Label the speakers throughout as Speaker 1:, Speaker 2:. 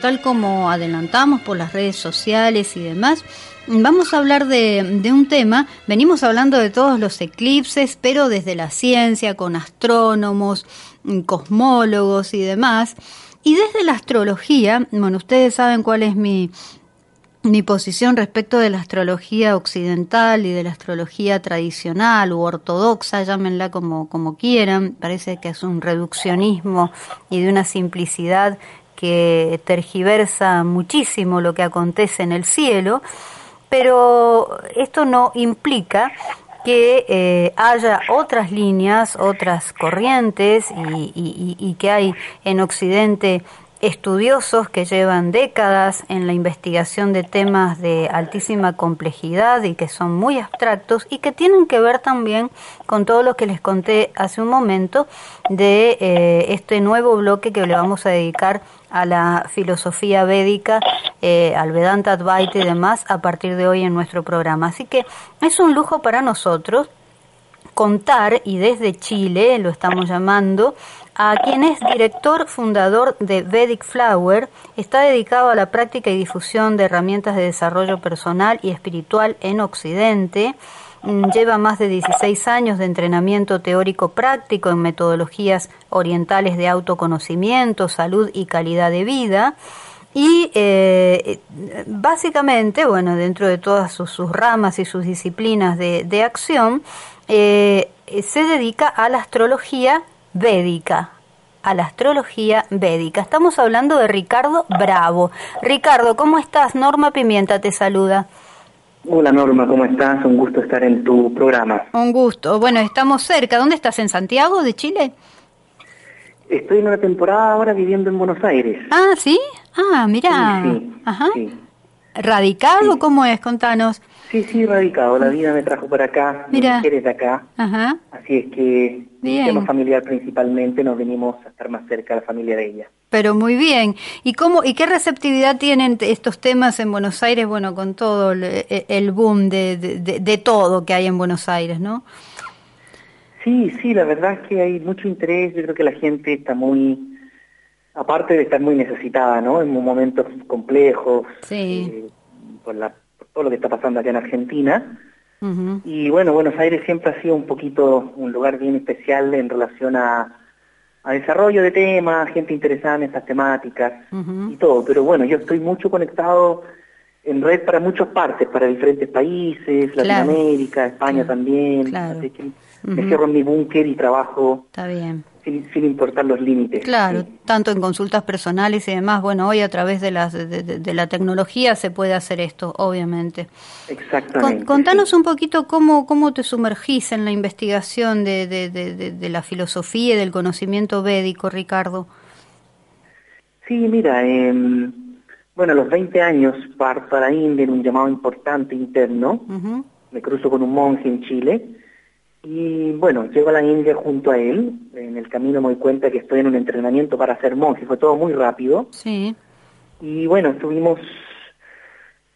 Speaker 1: Tal como adelantamos por las redes sociales y demás, vamos a hablar de, un tema, venimos hablando de todos los eclipses, pero desde la ciencia, con astrónomos, cosmólogos y demás. Y desde la astrología, bueno, ustedes saben cuál es mi, mi posición respecto de la astrología occidental y de la astrología tradicional u ortodoxa, llámenla como quieran, parece que es un reduccionismo y de una simplicidad que tergiversa muchísimo lo que acontece en el cielo, pero esto no implica que eh, haya otras líneas, otras corrientes y, que hay en Occidente estudiosos que llevan décadas en la investigación de temas de altísima complejidad y que son muy abstractos y que tienen que ver también con todo lo que les conté hace un momento de eh, este nuevo bloque que le vamos a dedicar a la filosofía védica, eh, al Vedanta Advaita y demás a partir de hoy en nuestro programa. Así que es un lujo para nosotros contar, y desde Chile lo estamos llamando, a quien es director fundador de Vedic Flower, está dedicado a la práctica y difusión de herramientas de desarrollo personal y espiritual en Occidente. Mm, lleva más de 16 años de entrenamiento teórico práctico en metodologías orientales de autoconocimiento, salud y calidad de vida. Y eh, básicamente, bueno, dentro de todas sus, ramas y sus disciplinas de, acción, eh, se dedica a la astrología védica, a la astrología védica. Estamos hablando de Ricardo Bravo. Ricardo, ¿cómo estás? Norma Pimienta te saluda.
Speaker 2: Hola Norma, ¿cómo estás? Un gusto estar en tu programa.
Speaker 1: Un gusto. Bueno, estamos cerca. ¿Dónde estás? ¿En Santiago de Chile?
Speaker 2: Estoy en una temporada ahora viviendo en Buenos Aires.
Speaker 1: Ah, ¿sí? Ah, mira. Sí, Ajá. ¿Radicado? ¿Cómo es? Contanos.
Speaker 2: Sí, sí, radicado. La vida me trajo para acá, Mira. mujeres de acá. Ajá. Así es que, tema familiar principalmente, nos venimos a estar más cerca de la familia de ella.
Speaker 1: Pero muy bien. ¿Y cómo y qué receptividad tienen estos temas en Buenos Aires? Bueno, con todo el, e, boom de, de, de, todo que hay en Buenos Aires, ¿no?
Speaker 2: Sí, sí, la verdad es que hay mucho interés. Yo creo que la gente está muy, aparte de estar muy necesitada, ¿no? En momentos complejos, sí. Eh, por la todo lo que está pasando acá en Argentina. Y bueno, Buenos Aires siempre ha sido un poquito un lugar bien especial en relación a, desarrollo de temas, gente interesada en estas temáticas y todo. Pero bueno, yo estoy mucho conectado en red para muchas partes, para diferentes países, Latinoamérica, España también. Así que me cierro en mi búnker y trabajo.
Speaker 1: Está bien
Speaker 2: sin, importar los límites.
Speaker 1: Claro, tanto en consultas personales y demás. Bueno, hoy a través de, las, de, la tecnología se puede hacer esto, obviamente.
Speaker 2: Exactamente.
Speaker 1: contanos un poquito cómo, cómo te sumergís en la investigación de, de, la filosofía y del conocimiento védico, Ricardo.
Speaker 2: Sí, mira, eh, bueno, a los 20 años parto a la India en un llamado importante interno. Me cruzo con un monje en Chile y bueno, llego a la India junto a él. En el camino me doy cuenta que estoy en un entrenamiento para ser monje. Fue todo muy rápido.
Speaker 1: Sí.
Speaker 2: Y bueno, estuvimos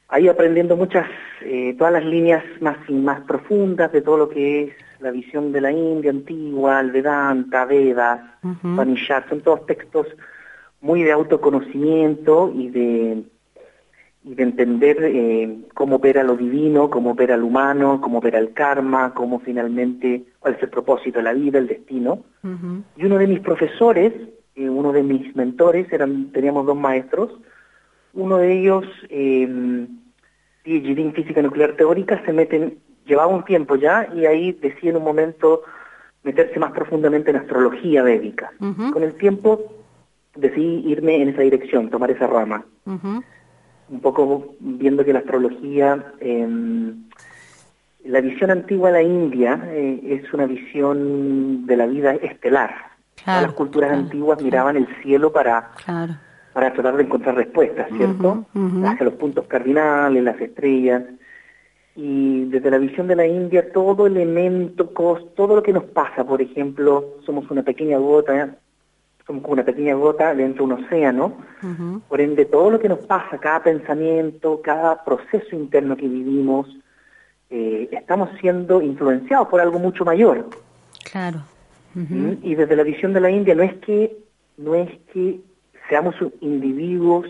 Speaker 2: ahí aprendiendo muchas, eh, todas las líneas más, más profundas de todo lo que es la visión de la India antigua, el Vedanta, Vedas, uh Son todos textos muy de autoconocimiento y de y de entender eh, cómo opera lo divino, cómo opera el humano, cómo opera el karma, cómo finalmente, cuál es el propósito de la vida, el destino. Y uno de mis profesores, eh, uno de mis mentores, eran, teníamos dos maestros, uno de ellos, eh, PhD en física nuclear teórica, se meten, llevaba un tiempo ya, y ahí decía en un momento meterse más profundamente en astrología védica. Con el tiempo decidí irme en esa dirección, tomar esa rama un poco viendo que la astrología, em, la visión antigua de la India eh, es una visión de la vida estelar. las culturas antiguas miraban el cielo para, para tratar de encontrar respuestas, ¿cierto? Hacia los puntos cardinales, las estrellas. Y desde la visión de la India, todo elemento, todo lo que nos pasa, por ejemplo, somos una pequeña gota, somos como una pequeña gota dentro de un océano, por ende todo lo que nos pasa, cada pensamiento, cada proceso interno que vivimos, eh, estamos siendo influenciados por algo mucho mayor.
Speaker 1: Claro.
Speaker 2: ¿Mm? Y desde la visión de la India no es que no es que seamos individuos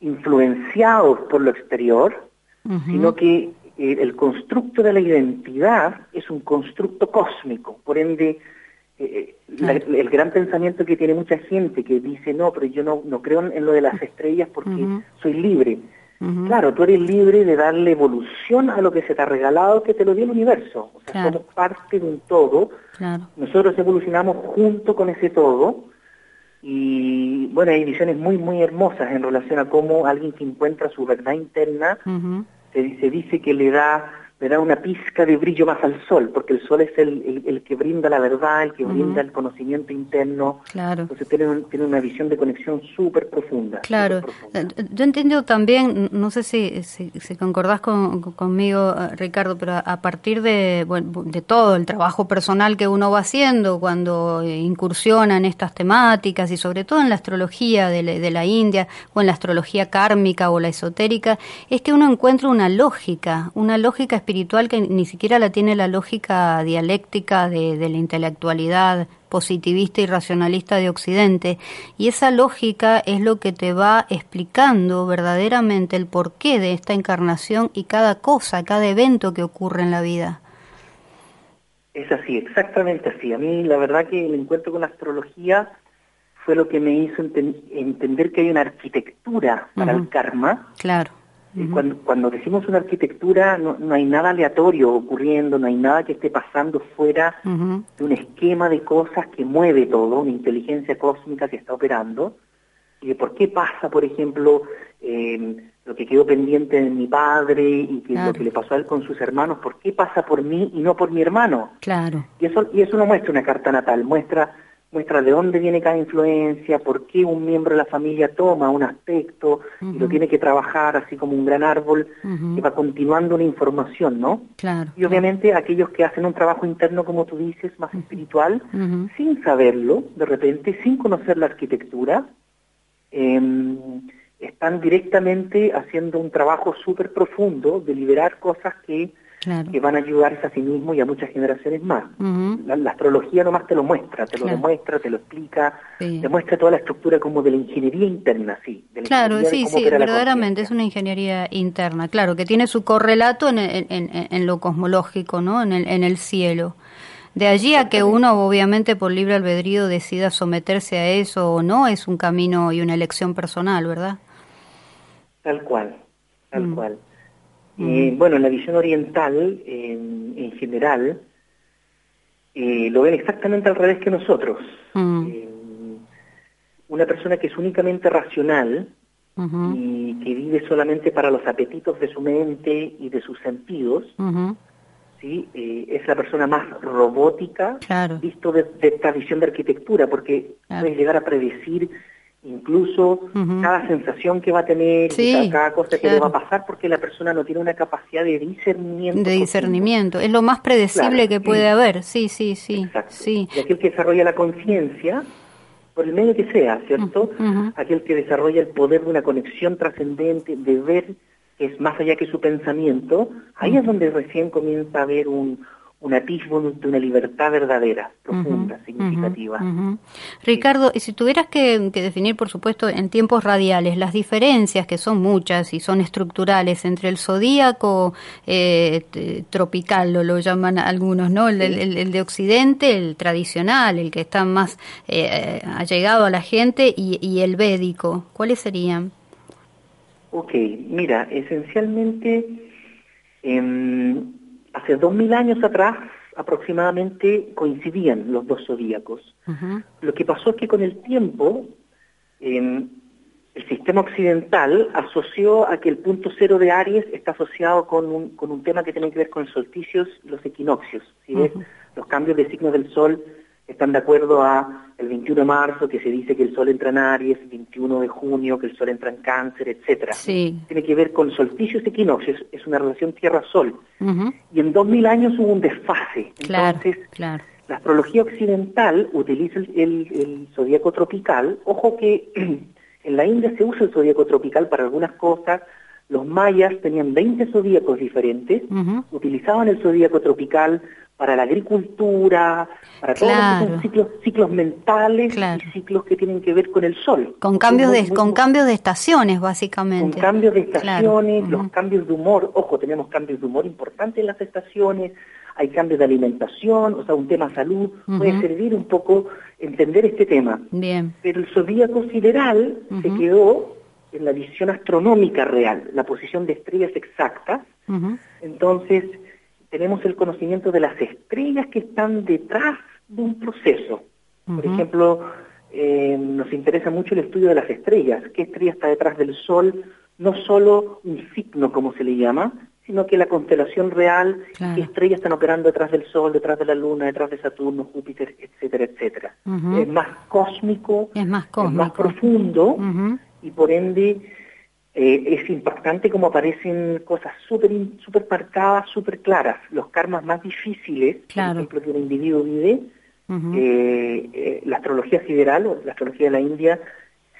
Speaker 2: influenciados por lo exterior, sino que eh, el constructo de la identidad es un constructo cósmico, por ende eh, el gran pensamiento que tiene mucha gente que dice, no, pero yo no, no creo en lo de las estrellas porque soy libre. Claro, tú eres libre de darle evolución a lo que se te ha regalado, que te lo dio el universo. O sea, somos parte de un todo. Nosotros evolucionamos junto con ese todo. Y bueno, hay visiones muy, muy hermosas en relación a cómo alguien que encuentra su verdad interna se, se dice que le da le da una pizca de brillo más al sol, porque el sol es el, el, que brinda la verdad, el que brinda el conocimiento interno.
Speaker 1: Claro.
Speaker 2: Entonces tiene, tiene una visión de conexión súper profunda.
Speaker 1: Claro. Eh, yo entiendo también, no sé si, si, concordás conmigo, eh, Ricardo, pero a partir de, de todo el trabajo personal que uno va haciendo cuando incursiona en estas temáticas y sobre todo en la astrología de de la India o en la astrología kármica o la esotérica, es que uno encuentra una lógica, una lógica espiritual espiritual que ni siquiera la tiene la lógica dialéctica de, la intelectualidad positivista y racionalista de Occidente. Y esa lógica es lo que te va explicando verdaderamente el porqué de esta encarnación y cada cosa, cada evento que ocurre en la vida.
Speaker 2: Es así, exactamente así. A mí la verdad que el encuentro con la astrología fue lo que me hizo entender que hay una arquitectura para el karma.
Speaker 1: Claro
Speaker 2: cuando, cuando, decimos una arquitectura, no, no, hay nada aleatorio ocurriendo, no hay nada que esté pasando fuera de un esquema de cosas que mueve todo, una inteligencia cósmica que está operando. Y de por qué pasa, por ejemplo, eh, lo que quedó pendiente de mi padre y que lo que le pasó a él con sus hermanos, ¿por qué pasa por mí y no por mi hermano?
Speaker 1: Claro.
Speaker 2: Y eso, y eso no muestra una carta natal, muestra muestra de dónde viene cada influencia, por qué un miembro de la familia toma un aspecto y lo tiene que trabajar así como un gran árbol que va continuando una información, ¿no?
Speaker 1: Claro.
Speaker 2: Y obviamente aquellos que hacen un trabajo interno, como tú dices, más espiritual, sin saberlo, de repente, sin conocer la arquitectura, em, están directamente haciendo un trabajo súper profundo de liberar cosas que que van a ayudarse a sí mismo y a muchas generaciones más. la, astrología nomás te lo muestra, te lo demuestra, te lo explica, te muestra toda la estructura como de la ingeniería interna, sí.
Speaker 1: claro, sí, sí, verdaderamente es una ingeniería interna, claro, que tiene su correlato en, en, en, lo cosmológico, ¿no? En el, en el cielo. De allí a que uno, obviamente, por libre albedrío decida someterse a eso o no, es un camino y una elección personal, ¿verdad?
Speaker 2: Tal cual, tal mm. cual. Y bueno, en la visión oriental, en, general, eh, lo ven exactamente al revés que nosotros. Mm. Eh, una persona que es únicamente racional y que vive solamente para los apetitos de su mente y de sus sentidos, ¿sí? Eh, es la persona más robótica visto de, esta visión de arquitectura, porque puede llegar a predecir incluso cada sensación que va a tener, cada cosa que le va a pasar, porque la persona no tiene una capacidad de discernimiento.
Speaker 1: De discernimiento, es lo más predecible que puede haber, sí, sí, sí. sí.
Speaker 2: Y aquel que desarrolla la conciencia, por el medio que sea, ¿cierto? Aquel que desarrolla el poder de una conexión trascendente, de ver que es más allá que su pensamiento, ahí es donde recién comienza a haber un, un atisbo de una libertad verdadera, profunda, significativa.
Speaker 1: Ricardo, y si tuvieras que, definir, por supuesto, en tiempos radiales, las diferencias, que son muchas y son estructurales, entre el zodíaco eh, tropical, lo, lo llaman algunos, ¿no? El, de Occidente, el tradicional, el que está más eh, allegado a la gente, y, el védico, ¿cuáles serían?
Speaker 2: Ok, mira, esencialmente... Em, hace dos mil años atrás aproximadamente coincidían los dos zodíacos. Lo que pasó es que con el tiempo el sistema occidental asoció a que el punto cero de Aries está asociado con un, con un tema que tiene que ver con solsticios, los equinoccios. Los cambios de signo del Sol están de acuerdo a el 21 de marzo que se dice que el sol entra en Aries, 21 de junio que el sol entra en Cáncer, etcétera.
Speaker 1: Sí.
Speaker 2: Tiene que ver con solsticios y equinoccios, es una relación Tierra-Sol. Y en 2000 años hubo un desfase.
Speaker 1: Claro,
Speaker 2: Entonces,
Speaker 1: claro.
Speaker 2: la astrología occidental utiliza el, el, el zodíaco tropical. Ojo que en la India se usa el zodíaco tropical para algunas cosas. Los mayas tenían 20 zodíacos diferentes, utilizaban el zodíaco tropical para la agricultura, para todos
Speaker 1: Claro.
Speaker 2: los que son ciclos, ciclos mentales
Speaker 1: Claro.
Speaker 2: y ciclos que tienen que ver con el sol.
Speaker 1: Con cambios de
Speaker 2: muy-
Speaker 1: con
Speaker 2: muy-
Speaker 1: cambios de estaciones
Speaker 2: con
Speaker 1: básicamente.
Speaker 2: cambios de
Speaker 1: Claro,
Speaker 2: estaciones, los cambios de humor, ojo, tenemos cambios de humor importantes en las estaciones, hay cambios de alimentación, o sea, un tema salud, puede servir un poco entender este tema.
Speaker 1: Bien.
Speaker 2: Pero el zodíaco sideral se quedó en la visión astronómica real, la posición de estrellas exactas, entonces tenemos el conocimiento de las estrellas que están detrás de un proceso. Por ejemplo, eh, nos interesa mucho el estudio de las estrellas, qué estrella está detrás del Sol, no solo un signo como se le llama, sino que la constelación real,
Speaker 1: Claro.
Speaker 2: qué estrellas están operando detrás del Sol, detrás de la Luna, detrás de Saturno, Júpiter, etcétera, etcétera. Es más cósmico,
Speaker 1: Es más
Speaker 2: es más
Speaker 1: cósmico.
Speaker 2: profundo y por ende eh, es impactante como aparecen cosas súper súper marcadas, súper claras. Los karmas más difíciles,
Speaker 1: Claro.
Speaker 2: por ejemplo, que un individuo vive, eh, eh, la astrología sideral o la astrología de la India,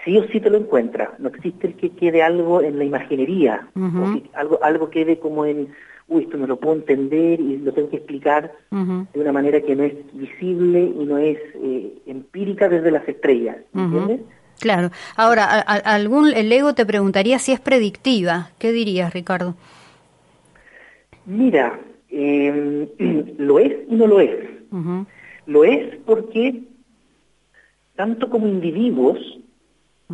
Speaker 2: sí o sí te lo encuentra. No existe el que quede algo en la imaginería,
Speaker 1: Ujú.
Speaker 2: o que algo, algo quede como en, uy, esto no lo puedo entender y lo tengo que explicar de una manera que no es visible y no es empírica desde las estrellas. ¿entiendes?
Speaker 1: Claro. Ahora, a- a- algún el ego te preguntaría si es predictiva. ¿Qué dirías, Ricardo?
Speaker 2: Mira, eh, lo es y no lo es. Lo es porque tanto como individuos,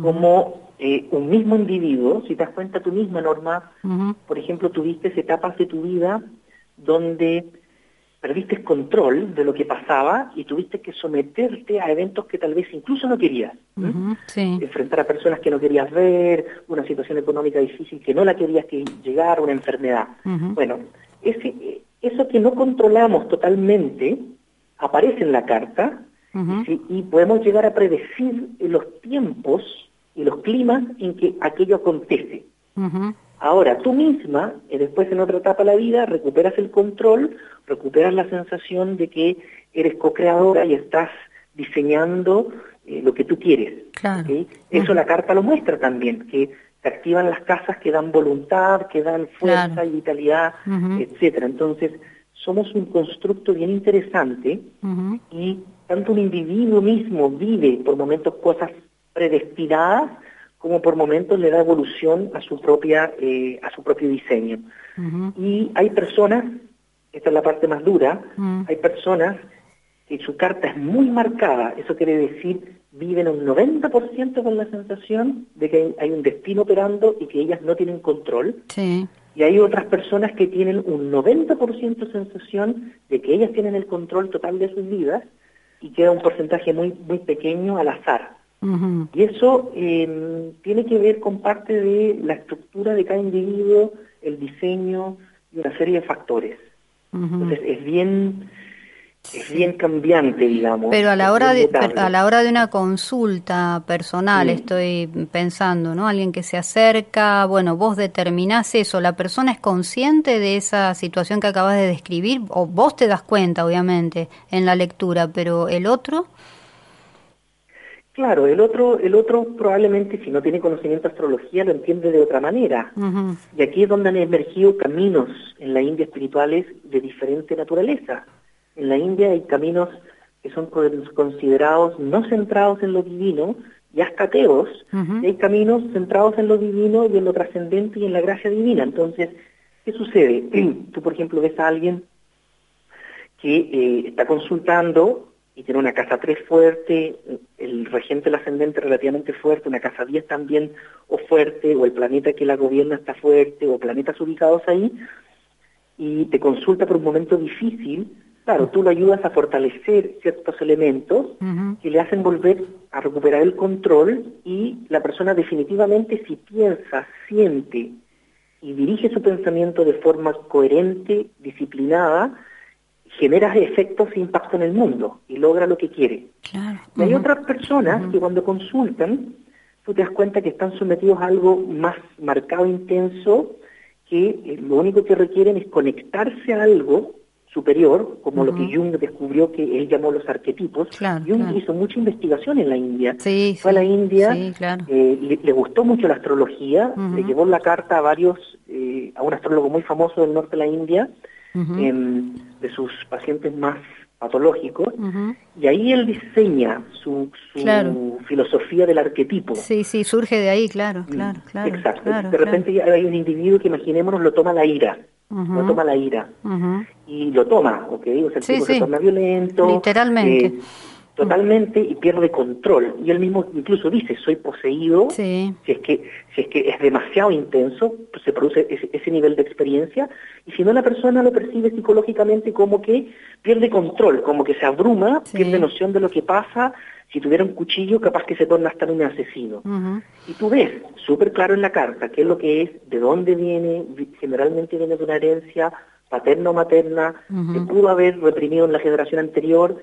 Speaker 2: como eh, un mismo individuo, si te das cuenta tú misma, Norma, por ejemplo, tuviste etapas de tu vida donde perdiste control de lo que pasaba y tuviste que someterte a eventos que tal vez incluso no querías.
Speaker 1: Sí.
Speaker 2: Enfrentar a personas que no querías ver, una situación económica difícil que no la querías que llegara, una enfermedad. Bueno, ese, eso que no controlamos totalmente aparece en la carta. Sí, y podemos llegar a predecir los tiempos y los climas en que aquello acontece. Ahora, tú misma, eh, después en otra etapa de la vida, recuperas el control, recuperas la sensación de que eres co-creadora y estás diseñando eh, lo que tú quieres.
Speaker 1: Claro.
Speaker 2: Eso la carta lo muestra también, que se activan las casas que dan voluntad, que dan fuerza
Speaker 1: Claro.
Speaker 2: y vitalidad,
Speaker 1: Ujú.
Speaker 2: etcétera. Entonces, somos un constructo bien interesante y tanto un individuo mismo vive por momentos cosas predestinadas como por momentos le da evolución a su propia eh, a su propio diseño y hay personas esta es la parte más dura
Speaker 1: Mm.
Speaker 2: hay personas que su carta es muy marcada eso quiere decir viven un 90% con la sensación de que hay, hay un destino operando y que ellas no tienen control
Speaker 1: Sí.
Speaker 2: y hay otras personas que tienen un 90% sensación de que ellas tienen el control total de sus vidas y queda un porcentaje muy, muy pequeño al azar. Y eso eh, tiene que ver con parte de la estructura de cada individuo, el diseño y una serie de factores. Entonces es bien, es bien cambiante, digamos.
Speaker 1: Pero a la hora de a la hora de una consulta personal
Speaker 2: Sí.
Speaker 1: estoy pensando, ¿no? Alguien que se acerca, bueno, vos determinás eso, la persona es consciente de esa situación que acabas de describir o vos te das cuenta, obviamente, en la lectura, pero el otro
Speaker 2: Claro, el otro, el otro probablemente si no tiene conocimiento de astrología lo entiende de otra manera. Y aquí es donde han emergido caminos en la India espirituales de diferente naturaleza. En la India hay caminos que son con- considerados no centrados en lo divino y hasta ateos, y hay caminos centrados en lo divino y en lo trascendente y en la gracia divina. Entonces, ¿qué sucede? Tú, por ejemplo, ves a alguien que eh, está consultando y tiene una casa 3 fuerte, el regente del ascendente relativamente fuerte, una casa 10 también o fuerte, o el planeta que la gobierna está fuerte, o planetas ubicados ahí, y te consulta por un momento difícil, claro, tú lo ayudas a fortalecer ciertos elementos que le hacen volver a recuperar el control y la persona definitivamente si piensa, siente y dirige su pensamiento de forma coherente, disciplinada, genera efectos e impacto en el mundo y logra lo que quiere. Y hay otras personas que cuando consultan, tú te das cuenta que están sometidos a algo más marcado, intenso, que eh, lo único que requieren es conectarse a algo superior, como lo que Jung descubrió que él llamó los arquetipos. Jung hizo mucha investigación en la India. Fue a la India, eh, le, gustó mucho la astrología, le llevó la carta a varios, eh, a un astrólogo muy famoso del norte de la India, em, de sus pacientes más patológicos, y ahí él diseña su, filosofía del arquetipo.
Speaker 1: Sí, sí, surge de ahí, claro, mm, claro, claro.
Speaker 2: Exacto. de repente hay un individuo que imaginémonos lo toma la ira no toma la ira. Y lo toma, ¿ok? O sea, el tipo se torna violento.
Speaker 1: Literalmente. Eh,
Speaker 2: totalmente y pierde control. Y él mismo incluso dice, soy poseído, si es que si es que es demasiado intenso, pues se produce ese, nivel de experiencia, y si no la persona lo percibe psicológicamente como que pierde control, como que se abruma, pierde noción de lo que pasa, si tuviera un cuchillo capaz que se torna hasta un asesino. Y tú ves súper claro en la carta qué es lo que es, de dónde viene, generalmente viene de una herencia paterna o materna, que pudo haber reprimido en la generación anterior,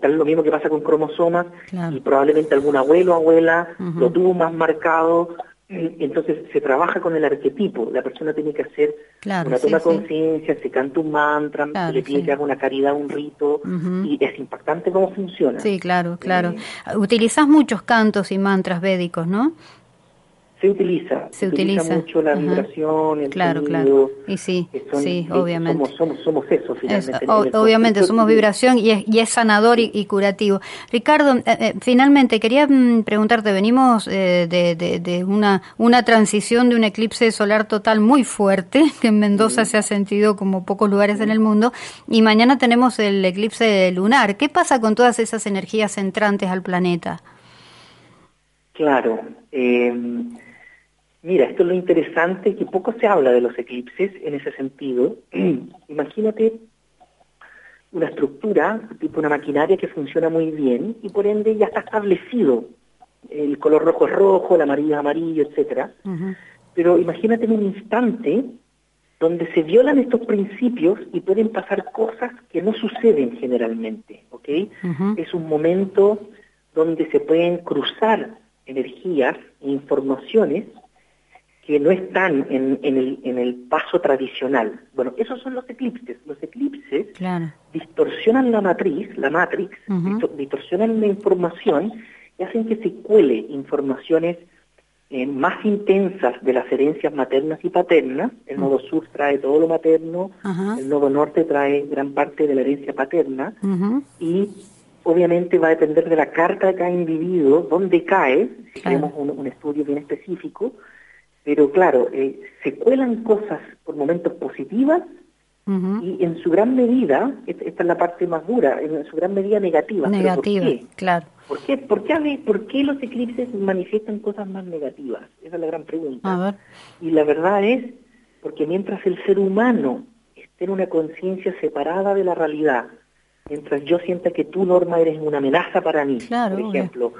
Speaker 2: tal lo mismo que pasa con cromosomas, y probablemente algún abuelo o abuela lo tuvo más marcado, entonces se trabaja con el arquetipo, la persona tiene que hacer una toma conciencia, se canta un mantra, se le pide que haga una caridad, un rito, y es impactante cómo funciona.
Speaker 1: Sí, claro, claro. Eh, Utilizas muchos cantos y mantras védicos, ¿no?
Speaker 2: Se utiliza. Se, utiliza, mucho la vibración, el
Speaker 1: claro, Claro, y sí, sí, obviamente.
Speaker 2: Somos, somos, eso, finalmente.
Speaker 1: obviamente, somos vibración y es, y es sanador y, curativo. Ricardo, eh, eh, finalmente, quería mm, preguntarte, venimos eh, de, de, una, una transición de un eclipse solar total muy fuerte, que en Mendoza se ha sentido como pocos lugares en el mundo, y mañana tenemos el eclipse lunar. ¿Qué pasa con todas esas energías entrantes al planeta?
Speaker 2: Claro. Eh, Mira, esto es lo interesante, que poco se habla de los eclipses en ese sentido. Imagínate una estructura, tipo una maquinaria que funciona muy bien y por ende ya está establecido. El color rojo es rojo, el amarillo es amarillo, etcétera. Pero imagínate en un instante donde se violan estos principios y pueden pasar cosas que no suceden generalmente, ¿ok? Es un momento donde se pueden cruzar energías e informaciones que no están en, el, en el paso tradicional. Bueno, esos son los eclipses. Los eclipses distorsionan la matriz, la matrix, distorsionan la información y hacen que se cuele informaciones eh, más intensas de las herencias maternas y paternas. El nodo sur trae todo lo materno, el nodo norte trae gran parte de la herencia paterna. Y obviamente va a depender de la carta de cada individuo, dónde cae, si tenemos un estudio bien específico, pero claro, eh, se cuelan cosas por momentos positivas y en su gran medida, esta, es la parte más dura, en su gran medida negativa.
Speaker 1: Negativa, claro.
Speaker 2: ¿Por qué? ¿Por qué, ¿Por qué los eclipses manifiestan cosas más negativas? Esa es la gran pregunta. Y la verdad es porque mientras el ser humano esté en una conciencia separada de la realidad, mientras yo sienta que tú, Norma, eres una amenaza para mí, por ejemplo,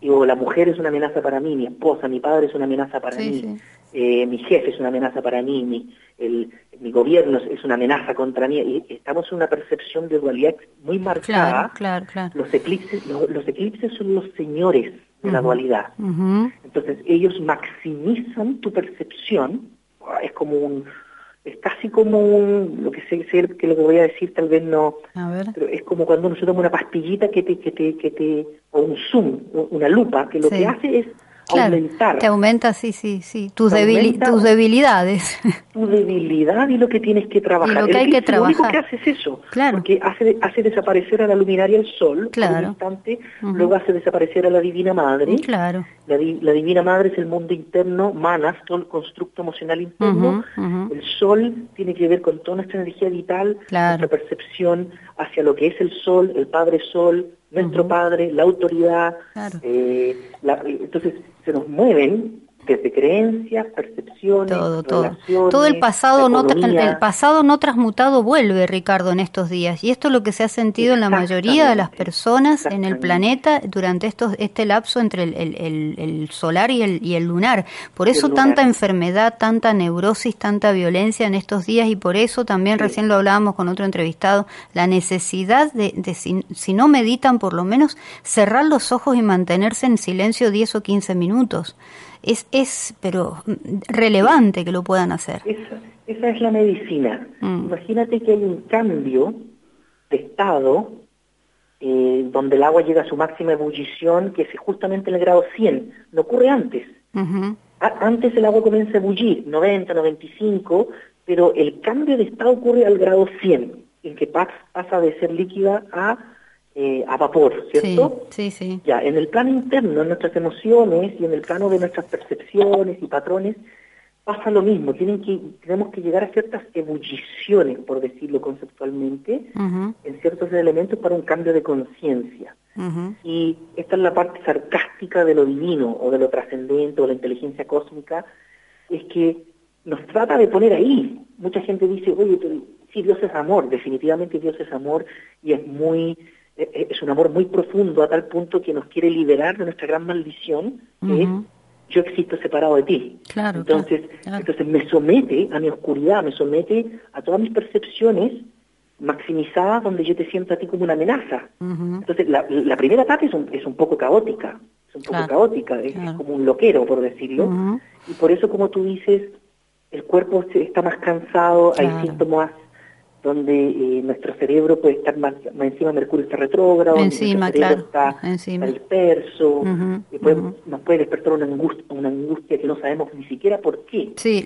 Speaker 2: y, o la mujer es una amenaza para mí, mi esposa, mi padre es una amenaza para mí, Eh, mi jefe es una amenaza para mí, mi, el, mi gobierno es una amenaza contra mí, y estamos en una percepción de dualidad muy marcada.
Speaker 1: Claro, claro,
Speaker 2: Los, eclipses, los, eclipses son los señores de la dualidad. Entonces, ellos maximizan tu percepción, es como un es casi como un, lo que sé, que lo que voy a decir tal vez no, pero es como cuando uno se toma una pastillita que te, que te, que te, o un zoom, una lupa, que lo que hace es aumentar.
Speaker 1: Te aumenta, sí, sí, sí, tus, tus debilidades.
Speaker 2: Tu debilidad y lo que tienes que trabajar.
Speaker 1: Y lo que hay que trabajar.
Speaker 2: Lo único que hace es eso, claro. porque hace, hace desaparecer a la luminaria el sol claro. por un instante, luego hace desaparecer a la Divina Madre.
Speaker 1: Claro.
Speaker 2: La, la, Divina Madre es el mundo interno, manas, todo el constructo emocional interno. El sol tiene que ver con toda nuestra energía vital, nuestra percepción hacia lo que es el sol, el Padre Sol, nuestro Padre, la autoridad. Eh, entonces, se nos mueven desde creencias, percepciones,
Speaker 1: todo, todo. Todo el pasado, no el pasado no transmutado vuelve, Ricardo, en estos días. Y esto es lo que se ha sentido en la mayoría de las personas en el planeta durante estos, este lapso entre el, el, el, solar y el, y el lunar. Por eso tanta enfermedad, tanta neurosis, tanta violencia en estos días y por eso también recién lo hablábamos con otro entrevistado, la necesidad de, de si, si no meditan, por lo menos cerrar los ojos y mantenerse en silencio 10 o 15 minutos es, es pero relevante que lo puedan hacer.
Speaker 2: Esa, esa es la medicina. Mm. Imagínate que hay un cambio de estado eh, donde el agua llega a su máxima ebullición, que es justamente en el grado 100. No ocurre antes. antes el agua comienza a ebullir, 90, 95, pero el cambio de estado ocurre al grado 100, en que pasa de ser líquida a eh, a vapor, ¿cierto?
Speaker 1: Sí, sí,
Speaker 2: Ya, en el plano interno, en nuestras emociones y en el plano de nuestras percepciones y patrones, pasa lo mismo. Tienen que, tenemos que llegar a ciertas ebulliciones, por decirlo conceptualmente, en ciertos elementos para un cambio de conciencia. Y esta es la parte sarcástica de lo divino o de lo trascendente o la inteligencia cósmica, es que nos trata de poner ahí. Mucha gente dice, oye, sí, Dios es amor, definitivamente Dios es amor y es muy es un amor muy profundo a tal punto que nos quiere liberar de nuestra gran maldición, que es yo existo separado de ti.
Speaker 1: Claro,
Speaker 2: entonces, entonces me somete a mi oscuridad, me somete a todas mis percepciones maximizadas donde yo te siento a ti como una amenaza. Entonces, la, la, primera parte es un, es un poco caótica, es un poco caótica, es, como un loquero, por decirlo. Y por eso, como tú dices, el cuerpo está más cansado, hay síntomas donde eh, nuestro cerebro puede estar más, encima, Mercurio está retrógrado,
Speaker 1: encima, claro,
Speaker 2: está,
Speaker 1: encima.
Speaker 2: disperso, y nos puede despertar una angustia, una angustia que no sabemos ni siquiera por qué.
Speaker 1: Sí,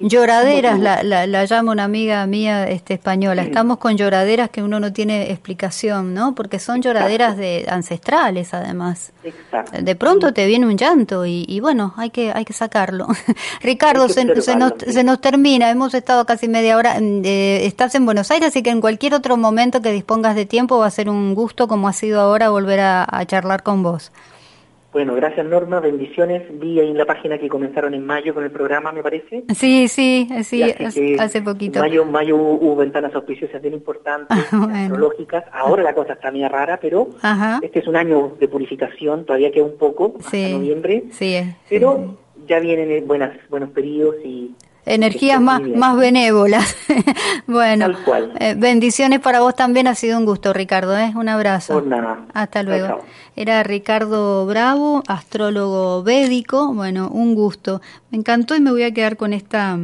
Speaker 1: lloraderas, la, la, la, llama una amiga mía este, española, estamos con lloraderas que uno no tiene explicación, ¿no? Porque son lloraderas de ancestrales, además.
Speaker 2: Exacto.
Speaker 1: De pronto te viene un llanto y, y, bueno, hay que, hay que sacarlo. Ricardo, se, se, nos, se nos termina, hemos estado casi media hora, mm, eh, estás en Buenos Aires, así que en cualquier otro momento que dispongas de tiempo va a ser un gusto, como ha sido ahora, volver a, charlar con vos.
Speaker 2: Bueno, gracias Norma, bendiciones. Vi ahí en la página que comenzaron en mayo con el programa, me parece.
Speaker 1: Sí, sí, sí, hace, poquito.
Speaker 2: Mayo, mayo hubo, ventanas auspiciosas bien importantes, astrológicas. Ahora la cosa está media rara, pero este es un año de purificación, todavía queda un poco, hasta noviembre.
Speaker 1: Sí,
Speaker 2: pero ya vienen buenas, buenos periodos y
Speaker 1: energías más, más benévolas. bueno, eh, bendiciones para vos también, ha sido un gusto, Ricardo, ¿eh? un abrazo. Hasta luego. Era Ricardo Bravo, astrólogo védico, bueno, un gusto. Me encantó y me voy a quedar con esta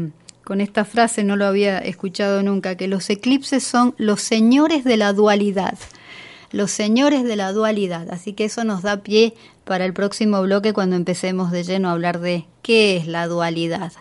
Speaker 1: con esta frase, no lo había escuchado nunca, que los eclipses son los señores de la dualidad los señores de la dualidad. Así que eso nos da pie para el próximo bloque cuando empecemos de lleno a hablar de qué es la dualidad.